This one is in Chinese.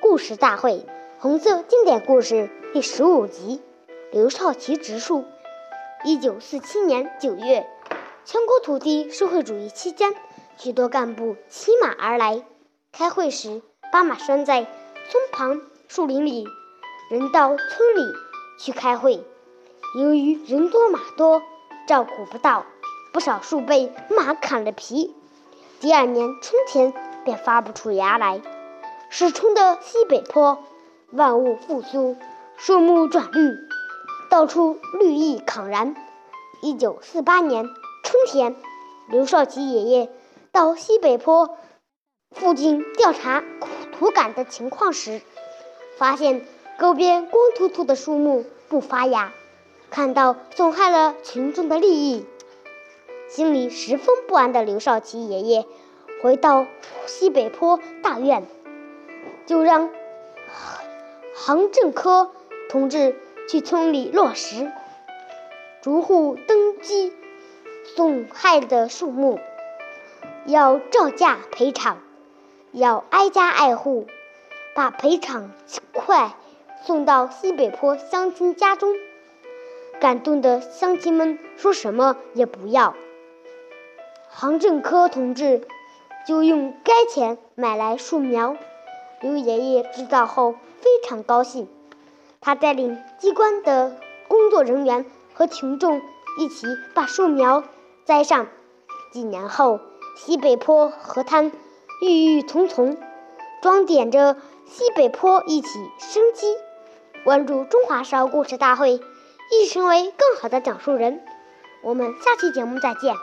故事大会》红色经典故事第十五集《刘少奇植树》。一九四七年九月，全国土地社会主义期间，许多干部骑马而来，开会时把马拴在村旁树林里。人到村里去开会，由于人多马多，照顾不到，不少树被马砍了皮。第二年春天便发不出芽来。始冲的西北坡，万物复苏，树木转绿，到处绿意盎然。一九四八年春天，刘少奇爷爷到西北坡附近调查土感的情况时，发现沟边光秃秃的树木不发芽，看到损害了群众的利益。心里十分不安的刘少奇爷爷，回到西北坡大院，就让杭政科同志去村里落实，逐户登记损害的树木，要照价赔偿，要挨家挨户把赔偿快送到西北坡乡亲家中。感动的乡亲们说什么也不要。杭政科同志就用该钱买来树苗，刘爷爷知道后非常高兴。他带领机关的工作人员和群众一起把树苗栽上。几年后，西北坡河滩郁郁葱葱，装点着西北坡一起生机。关注中华少儿故事大会，一起成为更好的讲述人。我们下期节目再见。